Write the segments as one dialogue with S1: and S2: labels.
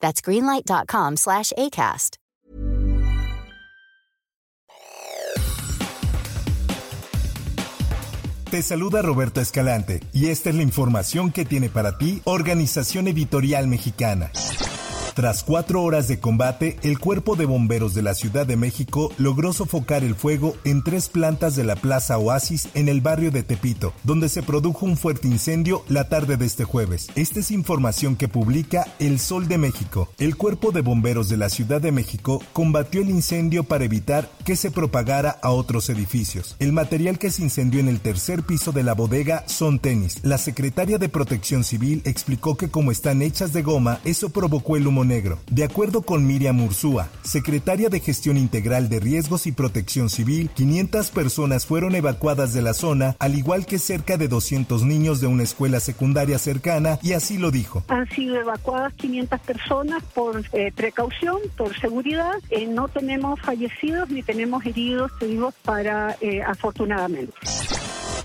S1: That's greenlight.com slash ACAST.
S2: Te saluda Roberto Escalante y esta es la información que tiene para ti Organización Editorial Mexicana. Tras cuatro horas de combate, el Cuerpo de Bomberos de la Ciudad de México logró sofocar el fuego en tres plantas de la Plaza Oasis en el barrio de Tepito, donde se produjo un fuerte incendio la tarde de este jueves. Esta es información que publica El Sol de México. El Cuerpo de Bomberos de la Ciudad de México combatió el incendio para evitar que se propagara a otros edificios. El material que se incendió en el tercer piso de la bodega son tenis. La secretaria de Protección Civil explicó que como están hechas de goma, eso provocó el humo negro. De acuerdo con Miriam Ursúa, secretaria de Gestión Integral de Riesgos y Protección Civil, 500 personas fueron evacuadas de la zona, al igual que cerca de 200 niños de una escuela secundaria cercana, y así lo dijo.
S3: Han sido evacuadas 500 personas por eh, precaución, por seguridad. Eh, no tenemos fallecidos ni tenemos heridos, vivos para eh, afortunadamente.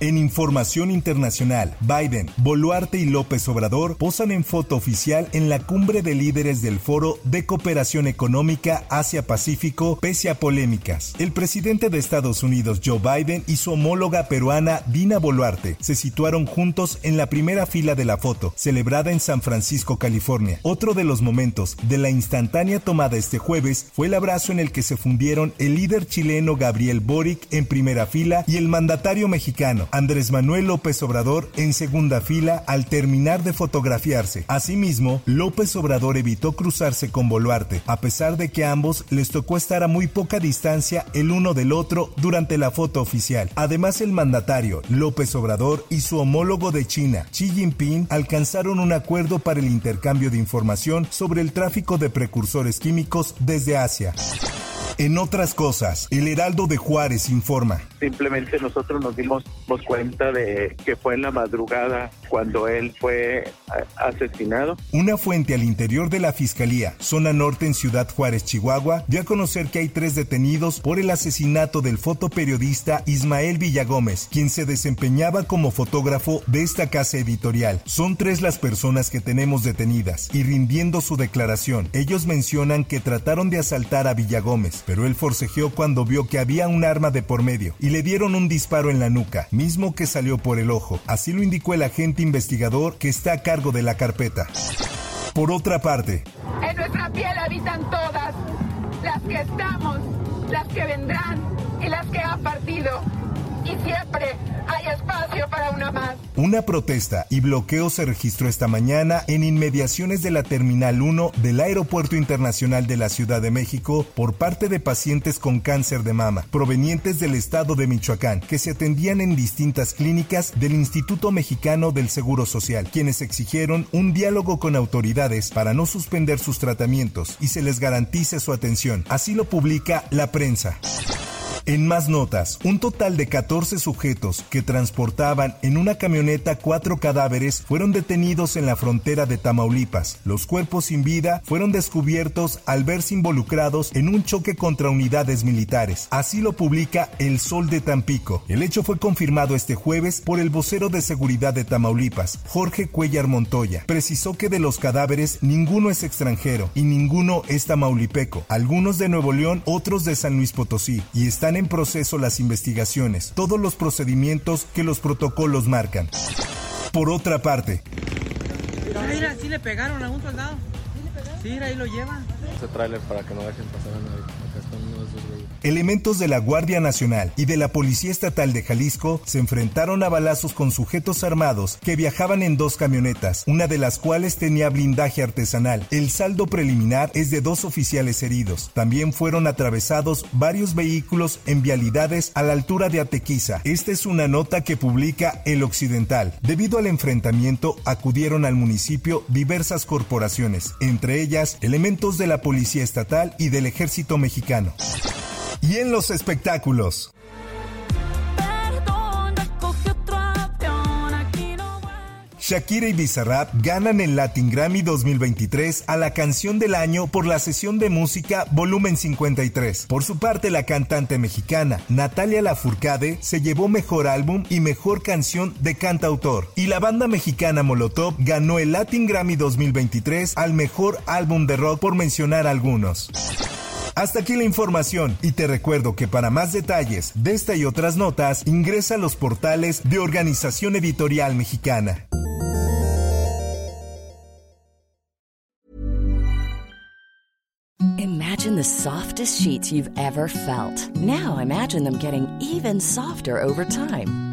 S2: En información internacional, Biden, Boluarte y López Obrador posan en foto oficial en la cumbre de líderes del Foro de Cooperación Económica Asia-Pacífico, pese a polémicas. El presidente de Estados Unidos, Joe Biden, y su homóloga peruana, Dina Boluarte, se situaron juntos en la primera fila de la foto, celebrada en San Francisco, California. Otro de los momentos de la instantánea tomada este jueves fue el abrazo en el que se fundieron el líder chileno Gabriel Boric en primera fila y el mandatario mexicano Andrés Manuel López Obrador en segunda fila al terminar de fotografiarse. Asimismo, López Obrador evitó cruzarse con Boluarte, a pesar de que a ambos les tocó estar a muy poca distancia el uno del otro durante la foto oficial. Además, el mandatario López Obrador y su homólogo de China, Xi Jinping, alcanzaron un acuerdo para el intercambio de información sobre el tráfico de precursores químicos desde Asia. En otras cosas, el Heraldo de Juárez informa.
S4: Simplemente nosotros nos dimos cuenta de que fue en la madrugada cuando él fue asesinado.
S2: Una fuente al interior de la Fiscalía, zona norte en Ciudad Juárez, Chihuahua, dio a conocer que hay tres detenidos por el asesinato del fotoperiodista Ismael Villagómez, quien se desempeñaba como fotógrafo de esta casa editorial. Son tres las personas que tenemos detenidas y rindiendo su declaración. Ellos mencionan que trataron de asaltar a Villagómez, pero él forcejeó cuando vio que había un arma de por medio y le dieron un disparo en la nuca, mismo que salió por el ojo. Así lo indicó el agente investigador que está a cargo de la carpeta. Por otra parte,
S5: en nuestra piel habitan todas, las que estamos, las que vendrán y las que han partido. Y siempre hay espacio para una más.
S2: Una protesta y bloqueo se registró esta mañana en inmediaciones de la Terminal 1 del Aeropuerto Internacional de la Ciudad de México por parte de pacientes con cáncer de mama provenientes del estado de Michoacán que se atendían en distintas clínicas del Instituto Mexicano del Seguro Social, quienes exigieron un diálogo con autoridades para no suspender sus tratamientos y se les garantice su atención. Así lo publica la prensa. En más notas, un total de 14 sujetos que transportaban en una camioneta cuatro cadáveres fueron detenidos en la frontera de Tamaulipas. Los cuerpos sin vida fueron descubiertos al verse involucrados en un choque contra unidades militares. Así lo publica El Sol de Tampico. El hecho fue confirmado este jueves por el vocero de seguridad de Tamaulipas, Jorge Cuellar Montoya. Precisó que de los cadáveres ninguno es extranjero y ninguno es tamaulipeco. Algunos de Nuevo León, otros de San Luis Potosí y están en proceso las investigaciones, todos los procedimientos que los protocolos marcan. Por otra parte,
S6: mira, sí le pegaron a un soldado. Sí, ahí lo llevan.
S7: Ese tráiler para que no dejen pasar a nadie.
S2: Elementos de la Guardia Nacional y de la Policía Estatal de Jalisco se enfrentaron a balazos con sujetos armados que viajaban en dos camionetas, una de las cuales tenía blindaje artesanal. El saldo preliminar es de dos oficiales heridos. También fueron atravesados varios vehículos en vialidades a la altura de Atequiza. Esta es una nota que publica El Occidental. Debido al enfrentamiento, acudieron al municipio diversas corporaciones, entre ellas elementos de la Policía Estatal y del Ejército Mexicano. Y en los espectáculos. Shakira y Bizarrap ganan el Latin Grammy 2023 a la canción del año por la sesión de música Volumen 53. Por su parte, la cantante mexicana Natalia Lafourcade se llevó mejor álbum y mejor canción de cantautor. Y la banda mexicana Molotov ganó el Latin Grammy 2023 al mejor álbum de rock por mencionar algunos. Hasta aquí la información y te recuerdo que para más detalles de esta y otras notas ingresa a los portales de Organización Editorial Mexicana.
S8: Imagine the softest sheets you've ever felt. Now imagine them getting even softer over time.